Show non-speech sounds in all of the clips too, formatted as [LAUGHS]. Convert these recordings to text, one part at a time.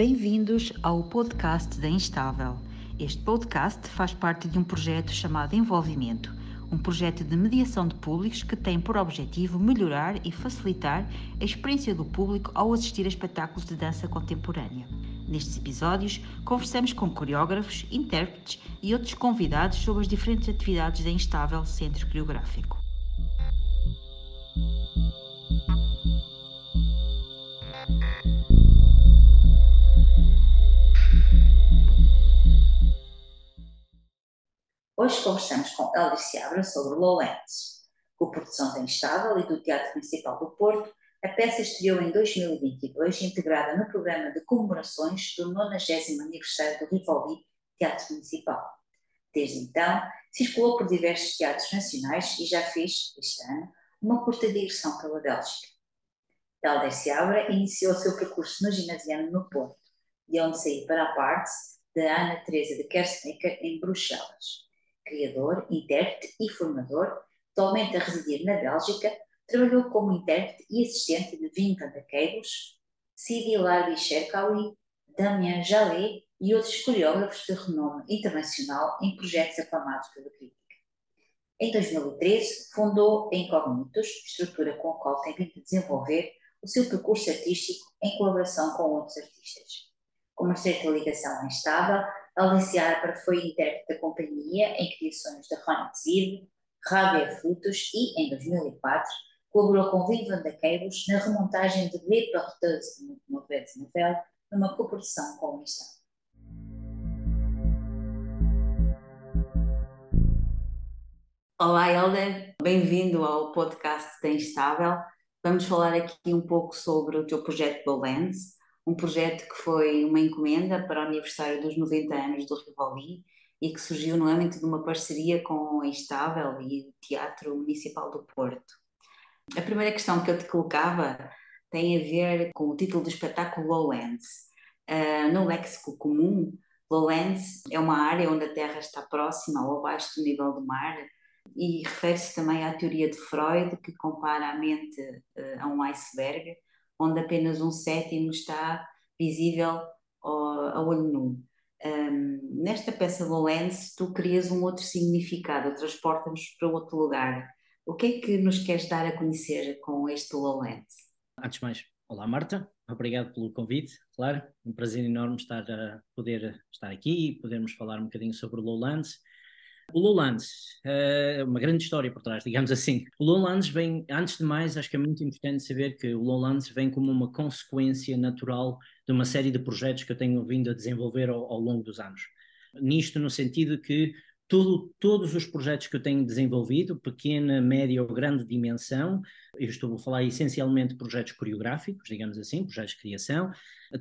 Bem-vindos ao podcast da Instável. Este podcast faz parte de um projeto chamado Envolvimento, um projeto de mediação de públicos que tem por objetivo melhorar e facilitar a experiência do público ao assistir a espetáculos de dança contemporânea. Nestes episódios, conversamos com coreógrafos, intérpretes e outros convidados sobre as diferentes atividades da Instável Centro Coreográfico. Hoje conversamos com Helder Seabra sobre Lowlands. Com produção da Instável e do Teatro Municipal do Porto, a peça estreou em 2022, integrada no programa de comemorações do 90 aniversário do Rivoli Teatro Municipal. Desde então, circulou por diversos teatros nacionais e já fez, este ano, uma curta digressão pela Bélgica. Helder Seabra iniciou seu percurso no ginasiano no Porto, de onde saiu para a parte da Ana Teresa de Kersmaker em Bruxelas criador, intérprete e formador, atualmente a residir na Bélgica, trabalhou como intérprete e assistente de Vim Campos, Sidi Larbi Sherkawi, Damien Jallet e outros coreógrafos de renome internacional em projetos aclamados pela crítica. Em 2013, fundou a Incognitos, estrutura com a qual tem vindo a desenvolver o seu percurso artístico em colaboração com outros artistas. Com uma certa ligação instável, Alicia foi intérprete da companhia em criações da Ronnie Zid, Rabia Frutos e, em 2004, colaborou com Vivian da Queiros na remontagem de Le Porteuse de Mauvaise Nouvelle, numa cooperação com o Estado. Olá, Helder, bem-vindo ao podcast da Instável. Vamos falar aqui um pouco sobre o teu projeto Lens um projeto que foi uma encomenda para o aniversário dos 90 anos do Rivoli e que surgiu no âmbito de uma parceria com a Instável e o Teatro Municipal do Porto. A primeira questão que eu te colocava tem a ver com o título do espetáculo Lowlands. Uh, no léxico comum, Lowlands é uma área onde a Terra está próxima ou abaixo do nível do mar e refere-se também à teoria de Freud que compara a mente uh, a um iceberg onde apenas um sétimo está visível ao, olho nu. Um, nesta peça Lowlands, tu crias um outro significado, transporta-nos para outro lugar. O que é que nos queres dar a conhecer com este Lowlands? Antes de mais, olá Marta, obrigado pelo convite, claro, um prazer enorme estar a poder estar aqui e podermos falar um bocadinho sobre o Lowlands o Lowlands, uh, uma grande história por trás, digamos assim. O Lowlands vem, antes de mais, acho que é muito importante saber que o Lowlands vem como uma consequência natural de uma série de projetos que eu tenho vindo a desenvolver ao, ao longo dos anos. Nisto, no sentido que todos os projetos que eu tenho desenvolvido, pequena, média ou grande dimensão, eu estou a falar essencialmente de projetos coreográficos, digamos assim, projetos de criação,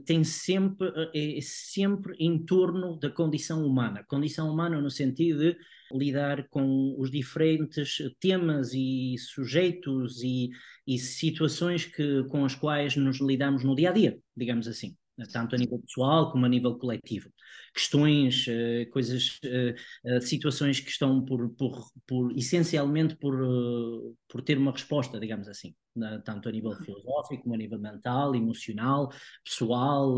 tem sempre, é, é sempre em torno da condição humana. Condição humana no sentido de lidar com os diferentes temas e sujeitos e, e situações que, com as quais nos lidamos no dia a dia, digamos assim tanto a nível pessoal como a nível coletivo. Questões, uh, coisas, uh, uh, situações que estão por, por, por essencialmente por, por ter uma resposta, digamos assim, tanto a nível filosófico, como a nível mental, emocional, pessoal,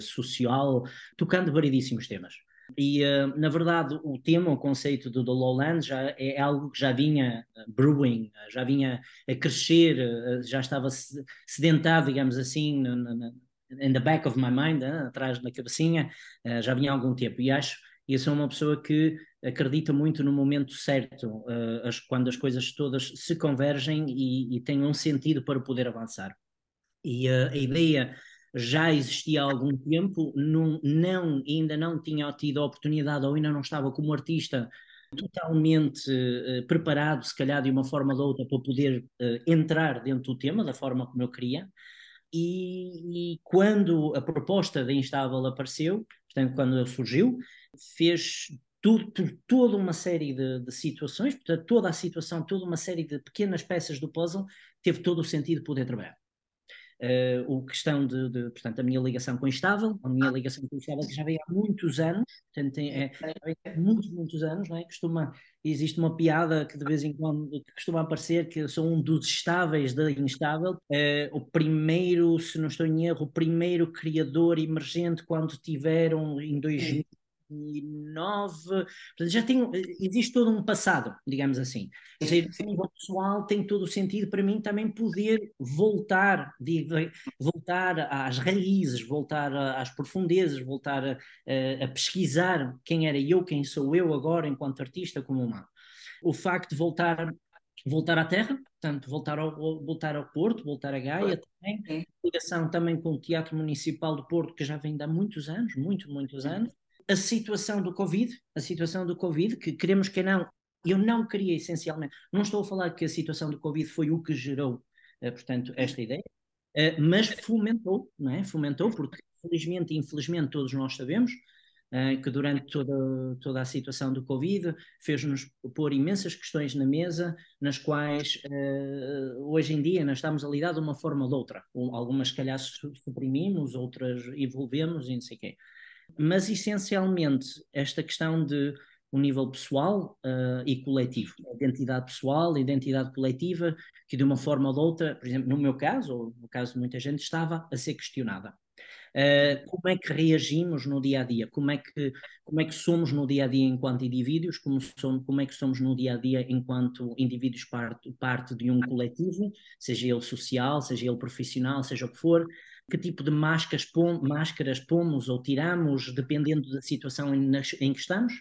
social, tocando variedíssimos temas. E, uh, na verdade, o tema, o conceito do, do Lowland já é algo que já vinha brewing, já vinha a crescer, uh, já estava sedentado, digamos assim, in the back of my mind, atrás da cabecinha, já vinha há algum tempo. E acho que eu sou uma pessoa que acredita muito no momento certo, quando as coisas todas se convergem e, e têm um sentido para poder avançar. E a ideia já existia há algum tempo, não, não, ainda não tinha tido a oportunidade ou ainda não estava como artista totalmente uh, preparado, se calhar de uma forma ou de outra, para poder uh, entrar dentro do tema da forma como eu queria. E, e quando a proposta da Instável apareceu, portanto, quando surgiu, fez tudo, toda uma série de, de, situações, portanto, toda a situação, toda uma série de pequenas peças do puzzle, teve todo o sentido poder trabalhar. Uh, o questão de, de, portanto, a minha ligação com o Instável, a minha ligação com o Instável que já vem há muitos anos, portanto, tem, é, é, muitos, muitos anos, não é? Costuma, existe uma piada que de vez em quando costuma aparecer que eu sou um dos estáveis da Instável, uh, o primeiro, se não estou em erro, o primeiro criador emergente quando tiveram em 2000 2009, já tem, existe todo um passado, digamos assim. Ou seja, a nível pessoal tem todo o sentido para mim também poder voltar, voltar às raízes, voltar às profundezas, voltar a, a, pesquisar quem era eu, quem sou eu agora enquanto artista como humano. O facto de voltar voltar à terra, portanto, voltar ao, voltar ao Porto, voltar a Gaia também, ligação também com o Teatro Municipal do Porto, que já vem de há muitos anos, muito, muitos anos, a situação do Covid, a situação do Covid, que queremos que não, eu não queria essencialmente, não estou a falar que a situação do Covid foi o que gerou, uh, portanto, esta ideia, uh, mas fomentou, não é? Fomentou, porque felizmente e infelizmente todos nós sabemos uh, que durante toda, toda a situação do Covid fez-nos pôr imensas questões na mesa, nas quais hoje em dia nós estamos a lidar de uma forma ou de outra. Algumas, se calhar, suprimimos, outras evolvemos e não sei o quê mas essencialmente esta questão de o nível pessoal uh, e coletivo, a identidade pessoal, identidade coletiva, que de uma forma ou de outra, por exemplo, no meu caso, ou no caso de muita gente, estava a ser questionada. Uh, como é que reagimos no dia a dia? Como é que, como é que somos no dia a dia enquanto indivíduos? Como, somos, como é que somos no dia a dia enquanto indivíduos parte, parte de um coletivo, seja ele social, seja ele profissional, seja o que for? Que tipo de máscaras, pom máscaras pomos ou tiramos, dependendo da situação em, em que estamos.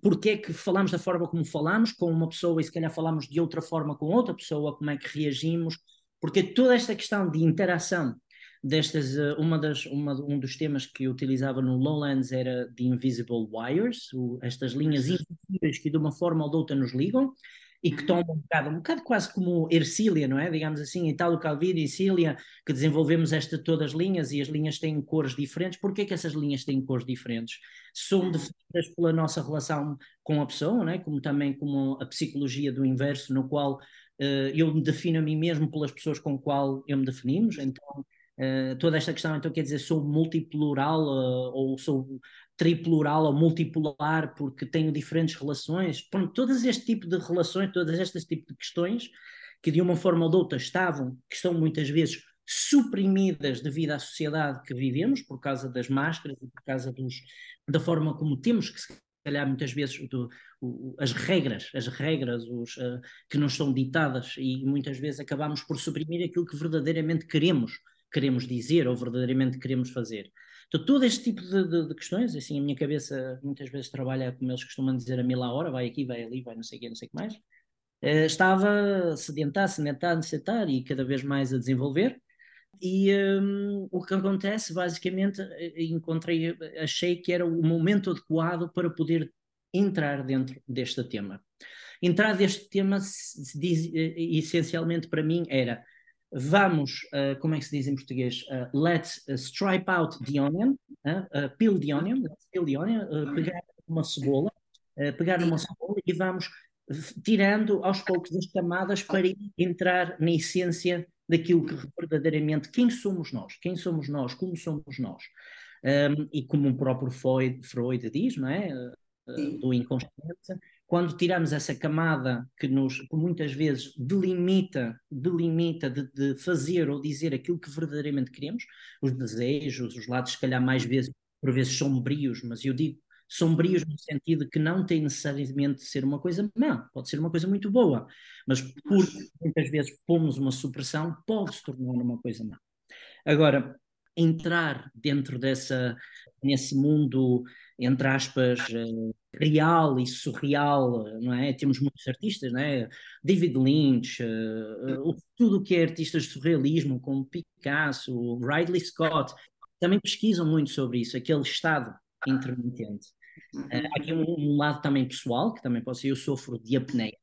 Porque é que falamos da forma como falamos com uma pessoa e se calhar falamos de outra forma com outra pessoa, como é que reagimos? Porque toda esta questão de interação destas, eh, uma das, uma, um dos temas que eu utilizava no Lowlands era de invisible wires, estas linhas invisíveis que de uma forma ou de outra nos ligam, e que toma um bocado, um bocado quase como Ercília, não é? Digamos assim, Italo Calvino e Cília, que desenvolvemos esta, todas as linhas e as linhas têm cores diferentes. Por que essas linhas têm cores diferentes? São definidas pela nossa relação com a pessoa, não é? Como também como a psicologia do inverso, no qual uh, eu me defino a mim mesmo pelas pessoas com qual eu me definimos. Então, Uh, toda esta questão, então, quer dizer, sou multiplural uh, ou sou triplural ou multipolar porque tenho diferentes relações. Pronto, todas este tipo de relações, todas estas tipo de questões que de uma forma ou de outra estavam, que estão muitas vezes suprimidas devido à sociedade que vivemos, por causa das máscaras e por causa dos, da forma como temos que se calhar muitas vezes do, o, as regras, as regras os, uh, que nos são ditadas e muitas vezes acabamos por suprimir aquilo que verdadeiramente queremos, queremos dizer ou verdadeiramente queremos fazer. Então, todo este tipo de, de, de, questões, assim, a minha cabeça muitas vezes trabalha, como eles costumam dizer, a mil a hora, vai aqui, vai ali, vai não sei o quê, não sei o que mais. Uh, estava sedentar, sedentar, sedentar e cada vez mais a desenvolver. E um, o que acontece, basicamente, eh, encontrei, achei que era o momento adequado para poder entrar dentro deste tema. Entrar deste tema, eh, essencialmente para mim, era vamos, uh, como é que se diz em português? Uh, let's uh, stripe out the onion, peel the onion, let's peel the onion, pegar uma cebola, pegar uma cebola e vamos tirando aos poucos as camadas para entrar na essência daquilo que verdadeiramente, quem somos nós, quem somos nós, como somos nós. Um, e como o próprio Freud, Freud diz, não é? do inconsciente, quando tiramos essa camada que nos que muitas vezes delimita, delimita de, de, fazer ou dizer aquilo que verdadeiramente queremos, os desejos, os lados, se calhar, mais vezes, por vezes sombrios, mas eu digo sombrios no sentido que não tem necessariamente de ser uma coisa má, pode ser uma coisa muito boa, mas porque muitas vezes pomos uma supressão, pode se tornar uma coisa má. Agora, entrar dentro dessa, nesse mundo, entre aspas, eh, real e surreal, não é? Temos muitos artistas, não é? David Lynch, uh, tudo o que é artistas de surrealismo, como Picasso, Ridley Scott, também pesquisam muito sobre isso, aquele estado intermitente. Uh, há aqui um, um, lado também pessoal, que também posso ser, eu sofro de apneia,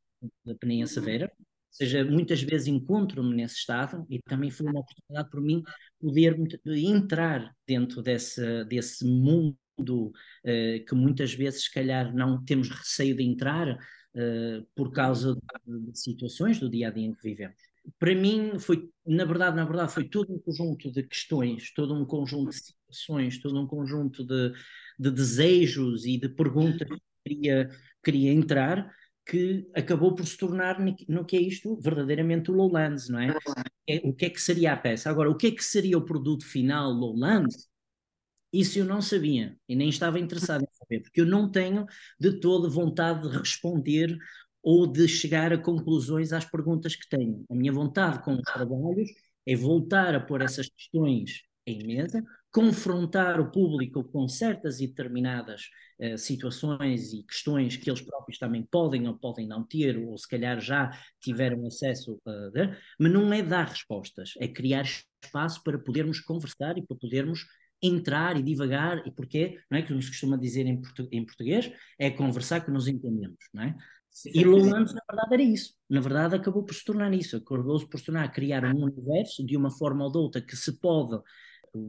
de apneia severa, ou seja, muitas vezes encontro-me nesse estado e também foi uma oportunidade para mim poder entrar dentro desse, desse mundo uh, que muitas vezes, se calhar, não temos receio de entrar uh, por causa de, de, situações do dia a dia em que vivemos. para mim foi, na verdade, na verdade, foi todo um conjunto de questões, todo um conjunto de situações, todo um conjunto de, de desejos e de perguntas que queria, queria entrar, que acabou por se tornar no que é isto verdadeiramente o Lowlands, não é? é? O que é que seria a peça? Agora, o que é que seria o produto final Lowlands? Isso eu não sabia e nem estava interessado em saber, porque eu não tenho de toda vontade de responder ou de chegar a conclusões às perguntas que tenho. A minha vontade com os trabalhos é voltar a pôr essas questões em mesa, confrontar o público com certas e determinadas uh, situações e questões que eles próprios também podem ou podem não ter, ou se calhar já tiveram acesso a ver, mas não é dar respostas, é criar espaço para podermos conversar e para podermos entrar e divagar, e porquê, não é que nos costuma dizer em, portu em português, é conversar que nos entendemos, não é? E Lowlands, na verdade, era isso. Na verdade, acabou por se tornar isso. Acabou por se tornar criar um universo de uma forma ou de outra que se pode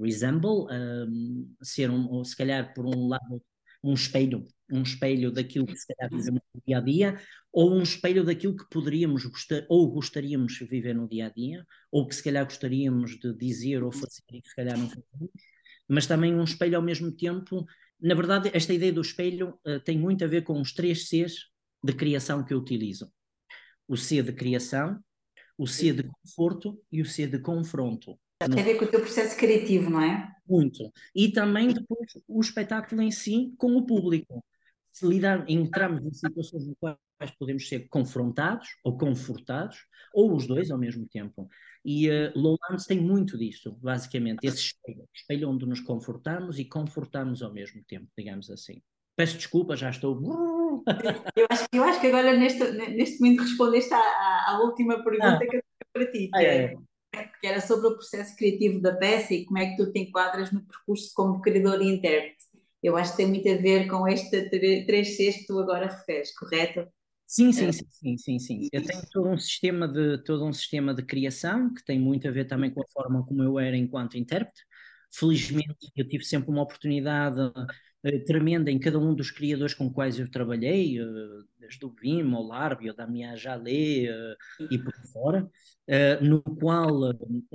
resemble, um, ser um, ou se calhar por um lado um espelho, um espelho daquilo que se calhar vivemos no dia a dia, ou um espelho daquilo que poderíamos gostar, ou gostaríamos de viver no dia a dia, ou que se calhar gostaríamos de dizer ou fazer e que se calhar não fazemos, mas também um espelho ao mesmo tempo. Na verdade, esta ideia do espelho uh, tem muito a ver com os três Cs de criação que eu utilizo: o C de criação, o C de conforto e o C de confronto. Tem a ver com o teu processo criativo, não é? Muito. E também depois o espetáculo em si com o público. Se lidar, entramos em situações no quais podemos ser confrontados ou confortados, ou os dois ao mesmo tempo. E uh, Lowlands tem muito disso, basicamente, esse espelho, espelho onde nos confortamos e confortamos ao mesmo tempo, digamos assim. Peço desculpa, já estou. [LAUGHS] Eu acho, eu acho que agora neste, neste momento respondeste à, à, última pergunta ah. que eu tenho para ti, que, ah, é. é. que era sobre o processo criativo da peça e como é que tu te enquadras no percurso como criador e intérprete. Eu acho que tem muito a ver com este três Cs que tu agora referes, correto? Sim, sim, sim, sim, sim, sim. Eu tenho todo um sistema de todo um sistema de criação que tem muito a ver também com a forma como eu era enquanto intérprete. Felizmente eu tive sempre uma oportunidade eh, tremenda em cada um dos criadores com quais eu trabalhei, eh, desde o Vim, o Larbi, o Damien Jalé eh, e por fora, no qual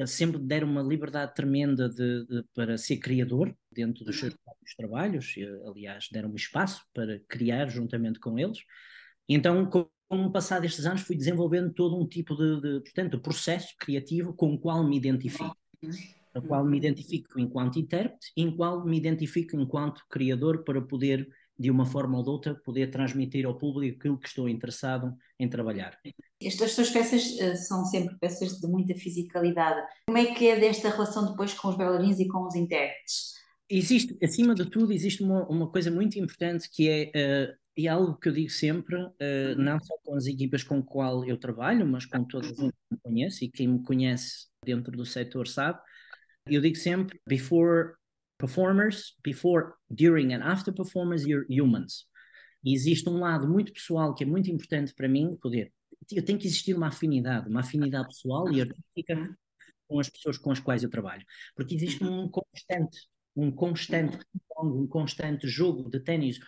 sempre deram uma liberdade tremenda de, de, para ser criador dentro dos seus próprios trabalhos, aliás, deram-me espaço para criar juntamente com eles. Então, com o passar destes anos, fui desenvolvendo todo um tipo de, de portanto, processo criativo com o qual me identifico a qual me identifico enquanto intérprete e em qual me identifico enquanto criador para poder, de uma forma ou de outra, poder transmitir ao público aquilo que estou interessado em trabalhar. Estas tuas peças uh, são sempre peças de muita fisicalidade. Como é que é desta relação depois com os bailarinos e com os intérpretes? Existe, acima de tudo, existe uma, uma coisa muito importante que é, uh, e algo que eu digo sempre, uh, não só com as equipas com as quais eu trabalho, mas com todas as que me conhece e quem me conhece dentro do setor sabe, eu digo sempre, before performers, before, during and after performance, you're humans. E existe um lado muito pessoal que é muito importante para mim poder. Eu tenho que existir uma afinidade, uma afinidade pessoal e artística com as pessoas com as quais eu trabalho. Porque existe um constante, um constante, um constante jogo de ténis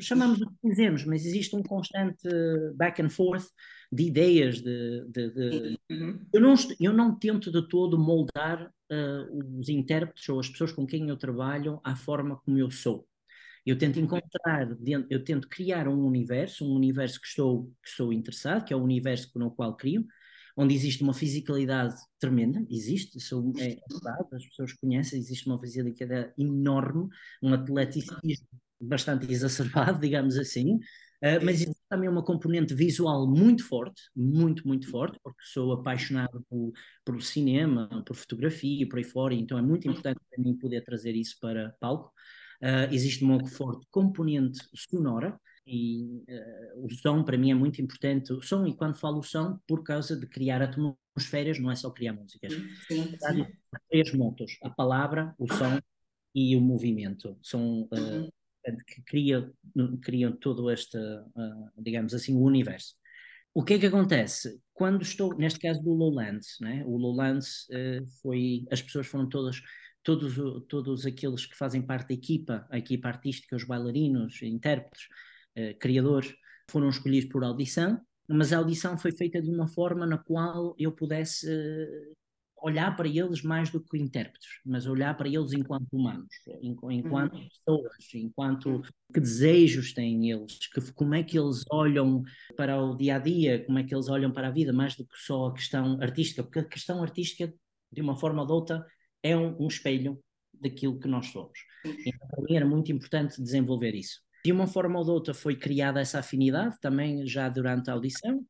chamamos o que quisermos, mas existe um constante back and forth de ideias, de, de, de... Uhum. Eu, não, eu não tento de todo moldar uh, os intérpretes ou as pessoas com quem eu trabalho à forma como eu sou. Eu tento encontrar, eu tento criar um universo, um universo que estou, que estou interessado, que é o universo no qual crio, onde existe uma fisicalidade tremenda, existe, isso é verdade, as pessoas conhecem, existe uma fisicalidade enorme, um atleticismo bastante [LAUGHS] exacerbado, digamos assim, uh, mas existe também uma componente visual muito forte, muito, muito forte, porque sou apaixonado por, por cinema, por fotografia, por aí fora, então é muito importante para mim poder trazer isso para palco. Uh, existe uma forte componente sonora, e uh, o som para mim é muito importante. O som, e quando falo o som, por causa de criar atmosferas, não é só criar músicas. Sim, sim. Três motos: a palavra, o som e o movimento. São uh, que cria, criam todo este, uh, digamos assim, o universo. O que é que acontece? Quando estou, neste caso do Lowlands, né? o Lowlands uh, foi, as pessoas foram todas, todos, todos aqueles que fazem parte da equipa, a equipa artística, os bailarinos, intérpretes, uh, criadores, foram escolhidos por audição, mas a audição foi feita de uma forma na qual eu pudesse olhar para eles mais do que intérpretes, mas olhar para eles enquanto humanos, enquanto uhum. pessoas, enquanto que desejos têm eles, que, como é que eles olham para o dia a dia, como é que eles olham para a vida, mais do que só a questão artística, porque a questão artística, de uma forma ou de outra, é um, um espelho daquilo que nós somos. Então, para mim era muito importante desenvolver isso. De uma forma ou de outra foi criada essa afinidade também já durante a audição.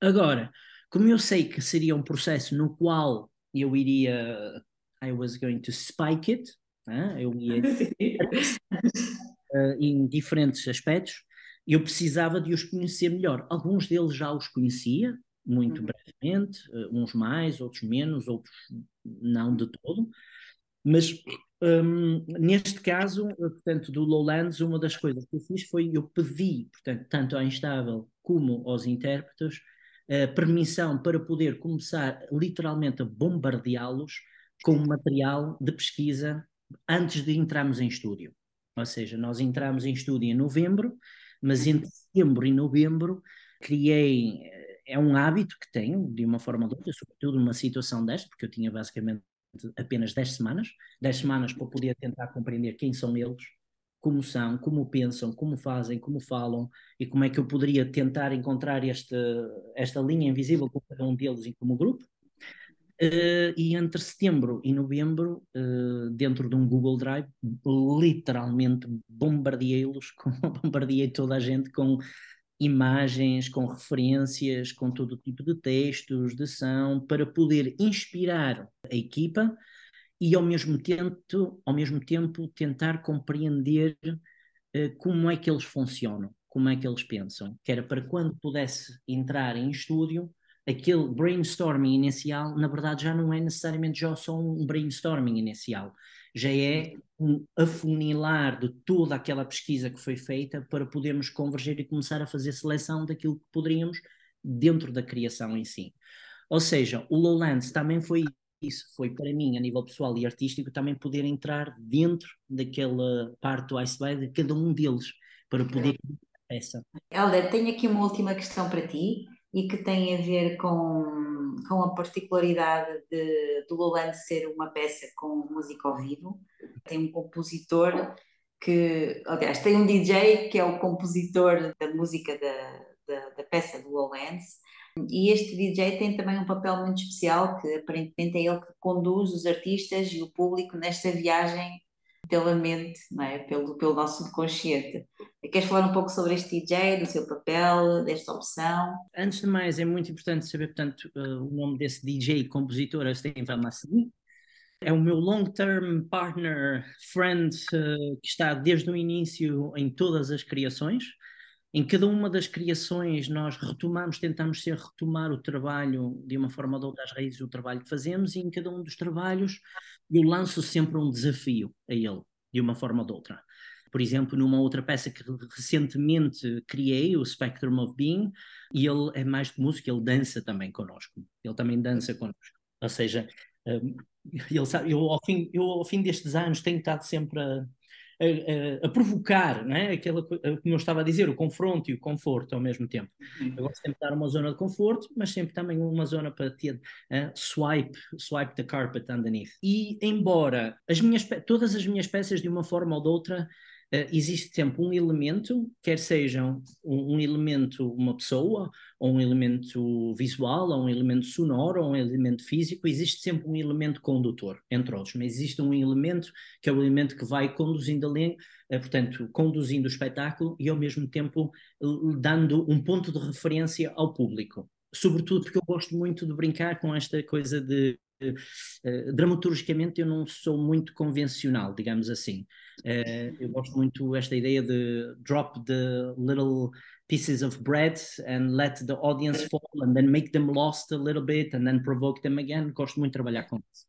Agora, como eu sei que seria um processo no qual eu iria, I was going to spike it, né? eu ia [LAUGHS] uh, em diferentes aspectos, eu precisava de os conhecer melhor. Alguns deles já os conhecia, muito uhum. brevemente, uh, uns mais, outros menos, outros não de todo, mas um, neste caso, portanto, do Lowlands, uma das coisas que eu fiz foi eu pedi, portanto, tanto à Instável como aos intérpretes, permissão para poder começar literalmente a bombardeá-los com material de pesquisa antes de entrarmos em estúdio. Ou seja, nós entramos em estúdio em novembro, mas entre setembro e novembro criei, eh, é um hábito que tenho, de uma forma ou de outra, sobretudo numa situação desta, porque eu tinha basicamente apenas 10 semanas, 10 semanas para poder tentar compreender quem são eles, como são, como pensam, como fazem, como falam e como é que eu poderia tentar encontrar esta, esta linha invisível com cada um deles e como grupo. Uh, e entre setembro e novembro, uh, dentro de um Google Drive, literalmente bombardeei-los, [LAUGHS] bombardeei toda a gente com imagens, com referências, com todo tipo de textos, de som, para poder inspirar a equipa e ao mesmo tempo, ao mesmo tempo tentar compreender uh, como é que eles funcionam, como é que eles pensam, que era para quando pudesse entrar em estúdio, aquele brainstorming inicial, na verdade já não é necessariamente já só um brainstorming inicial, já é um afunilar de toda aquela pesquisa que foi feita para podermos converger e começar a fazer seleção daquilo que poderíamos dentro da criação em si. Ou seja, o Lowlands também foi isso foi para mim, a nível pessoal e artístico, também poder entrar dentro daquela parte do iceberg de cada um deles, para poder essa. Helder, tenho aqui uma última questão para ti e que tem a ver com, com a particularidade de, do Lowland ser uma peça com música ao vivo. Tem um compositor que, aliás, tem um DJ que é o compositor da música da, da, da peça do Lowlands e este DJ tem também um papel muito especial, que aparentemente é ele que conduz os artistas e o público nesta viagem pela mente, é? pelo, pelo nosso subconsciente. Queres falar um pouco sobre este DJ, do seu papel, desta opção? Antes de mais, é muito importante saber, portanto, uh, o nome desse DJ e compositor, Steve Massini. É o meu long-term partner, friend, uh, que está desde o início em todas as criações. Em cada uma das criações nós retomamos, tentamos ser retomar o trabalho de uma forma ou de outra, as raízes do trabalho que fazemos, e em cada um dos trabalhos eu lanço sempre um desafio a ele, de uma forma ou de outra. Por exemplo, numa outra peça que recentemente criei, o Spectrum of Being, e ele é mais de música, ele dança também connosco. Ele também dança connosco. Ou seja, um, [LAUGHS] ele sabe, eu, ao fim, eu ao fim destes anos tenho estado sempre a, a, a, a provocar, não é? Aquela, como eu estava a dizer, o confronto e o conforto ao mesmo tempo. Uhum. Eu gosto sempre de dar uma zona de conforto, mas sempre também uma zona para ter uh, swipe, swipe the carpet underneath. E embora as minhas, todas as minhas peças, de uma forma ou de outra, existe sempre um elemento, quer seja um, um, elemento, uma pessoa, ou um elemento visual, ou um elemento sonoro, ou um elemento físico, existe sempre um elemento condutor, entre outros, mas existe um elemento que é o elemento que vai conduzindo a uh, portanto, conduzindo o espetáculo e ao mesmo tempo dando um ponto de referência ao público. Sobretudo porque eu gosto muito de brincar com esta coisa de Uh, dramaturgicamente eu não sou muito convencional, digamos assim. Uh, eu gosto muito esta ideia de drop the little pieces of bread and let the audience fall and then make them lost a little bit and then provoke them again. Gosto muito de trabalhar com isso.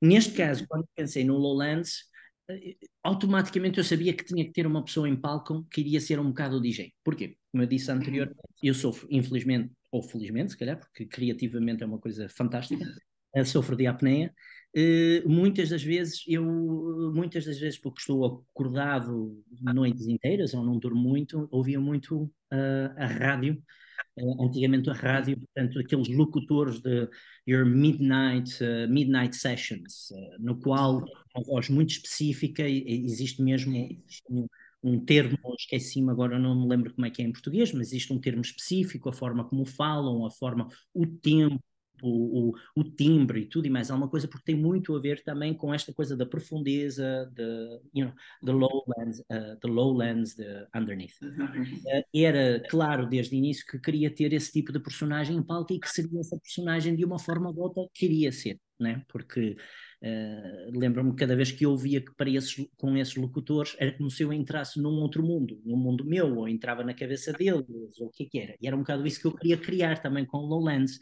Neste caso, quando pensei no Lowlands, uh, automaticamente eu sabia que tinha que ter uma pessoa em palco que iria ser um bocado o DJ. Porquê? Como eu disse anteriormente, eu sofro, infelizmente, ou felizmente, se calhar, porque criativamente é uma coisa fantástica, sofro de apneia. Uh, muitas das vezes eu muitas das vezes porque estou acordado noites inteiras ou não durmo muito ouvia muito uh, a rádio uh, antigamente a rádio, portanto, aqueles locutores de Your Midnight, midnight Sessions, no qual uma voz muito específica, existe mesmo um, um termo, esqueci-me agora, não me lembro como é que é em português, mas existe um termo específico, a forma como falam, a forma, o tempo, o, o, timbre e tudo e mais alguma coisa, porque tem muito a ver também com esta coisa da profundeza, de, you know, the lowlands, uh, the lowlands the underneath. Uh, era claro desde o início que queria ter esse tipo de personagem em palco e que seria essa personagem de uma forma ou de outra queria ser, né? porque uh, lembro-me cada vez que eu ouvia que para esses, com esses locutores era como se eu entrasse num outro mundo, num mundo meu, ou entrava na cabeça deles, ou o que é que era. E era um bocado isso que eu queria criar também com Lowlands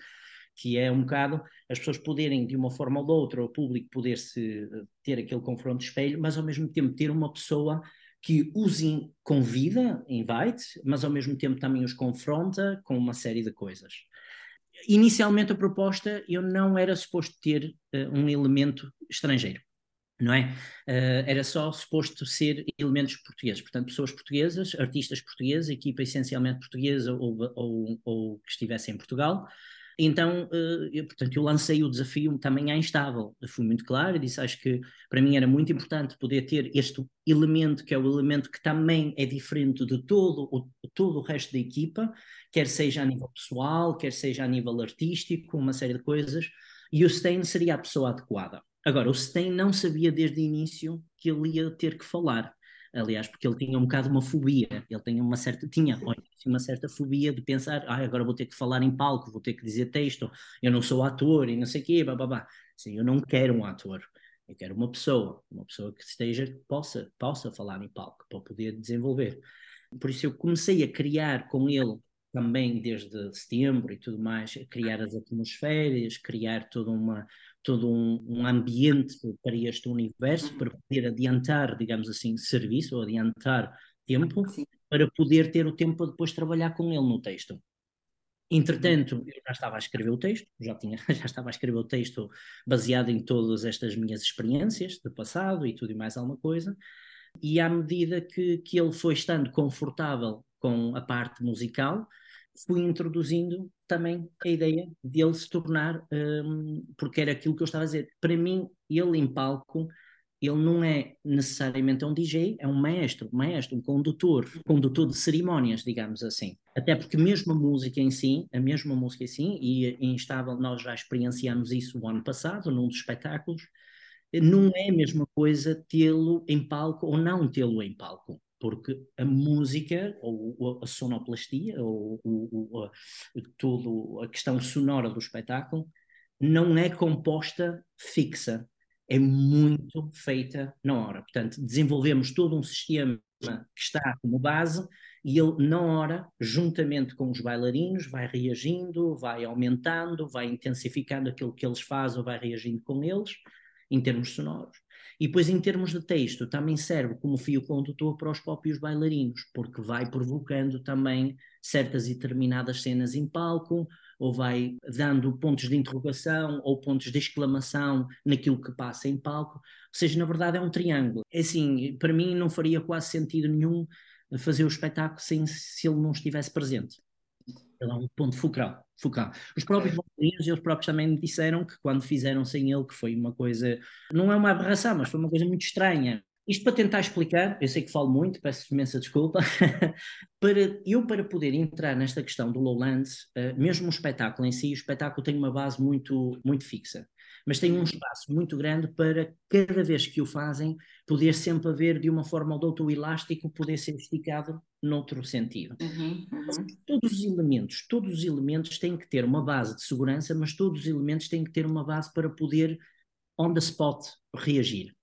que é um bocado as pessoas poderem, de uma forma ou de outra, o público poder-se eh, ter aquele confronto de espelho, mas ao mesmo tempo ter uma pessoa que os convida, invite, mas ao mesmo tempo também os confronta com uma série de coisas. Inicialmente a proposta eu não era suposto ter uh, um elemento estrangeiro, não é? Uh, era só suposto ser elementos portugueses, portanto pessoas portuguesas, artistas portugueses, equipa essencialmente portuguesa ou, ou, ou que estivesse em Portugal, então, eh, eu, portanto, eu lancei o desafio também à instável. Eu fui muito claro e disse, acho que para mim era muito importante poder ter este elemento, que é o elemento que também é diferente de todo o, todo o resto da equipa, quer seja a nível pessoal, quer seja a nível artístico, uma série de coisas, e o Stein seria a pessoa adequada. Agora, o Stein não sabia desde o início que ele ia ter que falar aliás, porque ele tinha um bocado uma fobia, ele tinha uma certa, tinha uma certa fobia de pensar, ah, agora vou ter que falar em palco, vou ter que dizer texto, eu não sou ator e não sei o quê, babá. Sim, eu não quero um ator, eu quero uma pessoa, uma pessoa que esteja, que possa, possa falar em palco, para poder desenvolver. Por isso eu comecei a criar com ele também desde setembro e tudo mais, criar as atmosferas, criar toda uma, todo um, um, ambiente para este universo, para poder adiantar, digamos assim, serviço ou adiantar tempo, Sim. para poder ter o tempo para depois trabalhar com ele no texto. Entretanto, eu já estava a escrever o texto, já, tinha, [LAUGHS] já estava a escrever o texto baseado em todas estas minhas experiências de passado e tudo e mais alguma coisa, e à medida que, que ele foi estando confortável com a parte musical, fui introduzindo também a ideia de ele se tornar, um, porque era aquilo que eu estava a dizer, para mim, ele em palco, ele não é necessariamente um DJ, é um maestro, um maestro, um condutor, condutor de cerimónias, digamos assim. Até porque mesmo a música em si, a mesma música em si, e em Estável nós já experienciamos isso o ano passado, num dos espetáculos, não é a mesma coisa tê-lo em palco ou não tê-lo em palco porque a música, ou a sonoplastia, ou, ou, ou toda a questão sonora do espetáculo, não é composta fixa, é muito feita na hora. Portanto, desenvolvemos todo um sistema que está como base e ele, na hora, juntamente com os bailarinos, vai reagindo, vai aumentando, vai intensificando aquilo que eles fazem, vai reagindo com eles, em termos sonoros. E depois, em termos de texto, também serve como fio condutor para os próprios bailarinos, porque vai provocando também certas e determinadas cenas em palco, ou vai dando pontos de interrogação ou pontos de exclamação naquilo que passa em palco. Ou seja, na verdade é um triângulo. É assim, para mim não faria quase sentido nenhum fazer o espetáculo sem se ele não estivesse presente. Ele é um ponto focal. focal. Os próprios bailarinos, eles próprios também me disseram que quando fizeram sem ele, que foi uma coisa, não é uma aberração, mas foi uma coisa muito estranha. Isto para tentar explicar, eu sei que falo muito, peço imensa desculpa, [LAUGHS] para eu para poder entrar nesta questão do Lowlands, uh, mesmo o espetáculo em si, o espetáculo tem uma base muito, muito fixa mas tem um espaço muito grande para cada vez que o fazem poder sempre haver de uma forma ou de outra o elástico poder ser esticado noutro sentido. Uhum, uhum. Todos os elementos, todos os elementos têm que ter uma base de segurança, mas todos os elementos têm que ter uma base para poder on the spot reagir.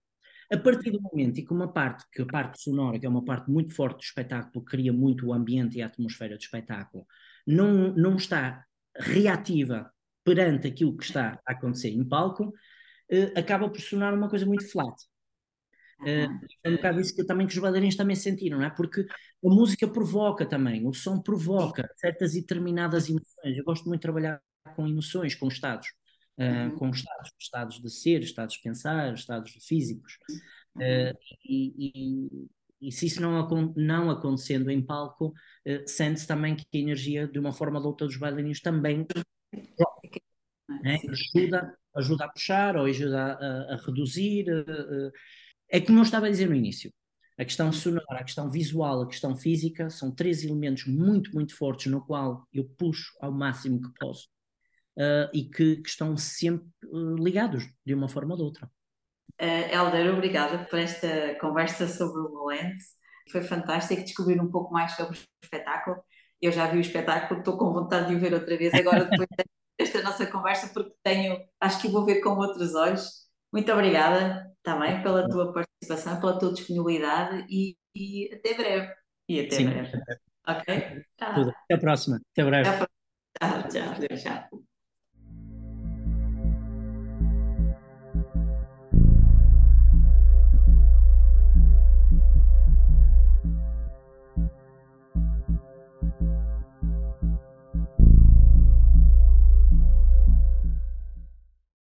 A partir do momento em que uma parte, que a parte sonora, que é uma parte muito forte do espetáculo, cria muito o ambiente e a atmosfera do espetáculo, não, não está reativa perante aquilo que está a acontecer em palco, uh, acaba por sonar uma coisa muito flat. Uh, é um bocado isso que também que os bailarinos também sentiram, não é? Porque a música provoca também, o som provoca certas e determinadas emoções. Eu gosto muito de trabalhar com emoções, com estados, uh, uhum. com estados, estados de ser, estados de pensar, estados físicos. Uh, e, e, e se isso não, não acontecendo em palco, sente-se também que a energia, de uma forma ou de outra, dos bailarinos também né? ajuda, ajuda a puxar ou ajuda a, a, reduzir. Uh, é como eu estava a dizer no início. A questão sonora, a questão visual, a questão física são três elementos muito, muito fortes no qual eu puxo ao máximo que posso uh, e que, que, estão sempre uh, ligados de uma forma ou de outra. Uh, Helder, obrigada por esta conversa sobre o Lowlands. Foi fantástico descobrir um pouco mais sobre o espetáculo. Eu já vi o espetáculo, estou com vontade de o ver outra vez agora depois [LAUGHS] desta nossa conversa, porque tenho, acho que vou ver com outros olhos. Muito obrigada também pela tua participação, pela tua disponibilidade e, e até breve. E até Sim. breve. Ok? Tchau. Até a próxima. Até breve. Tchau, tchau. tchau.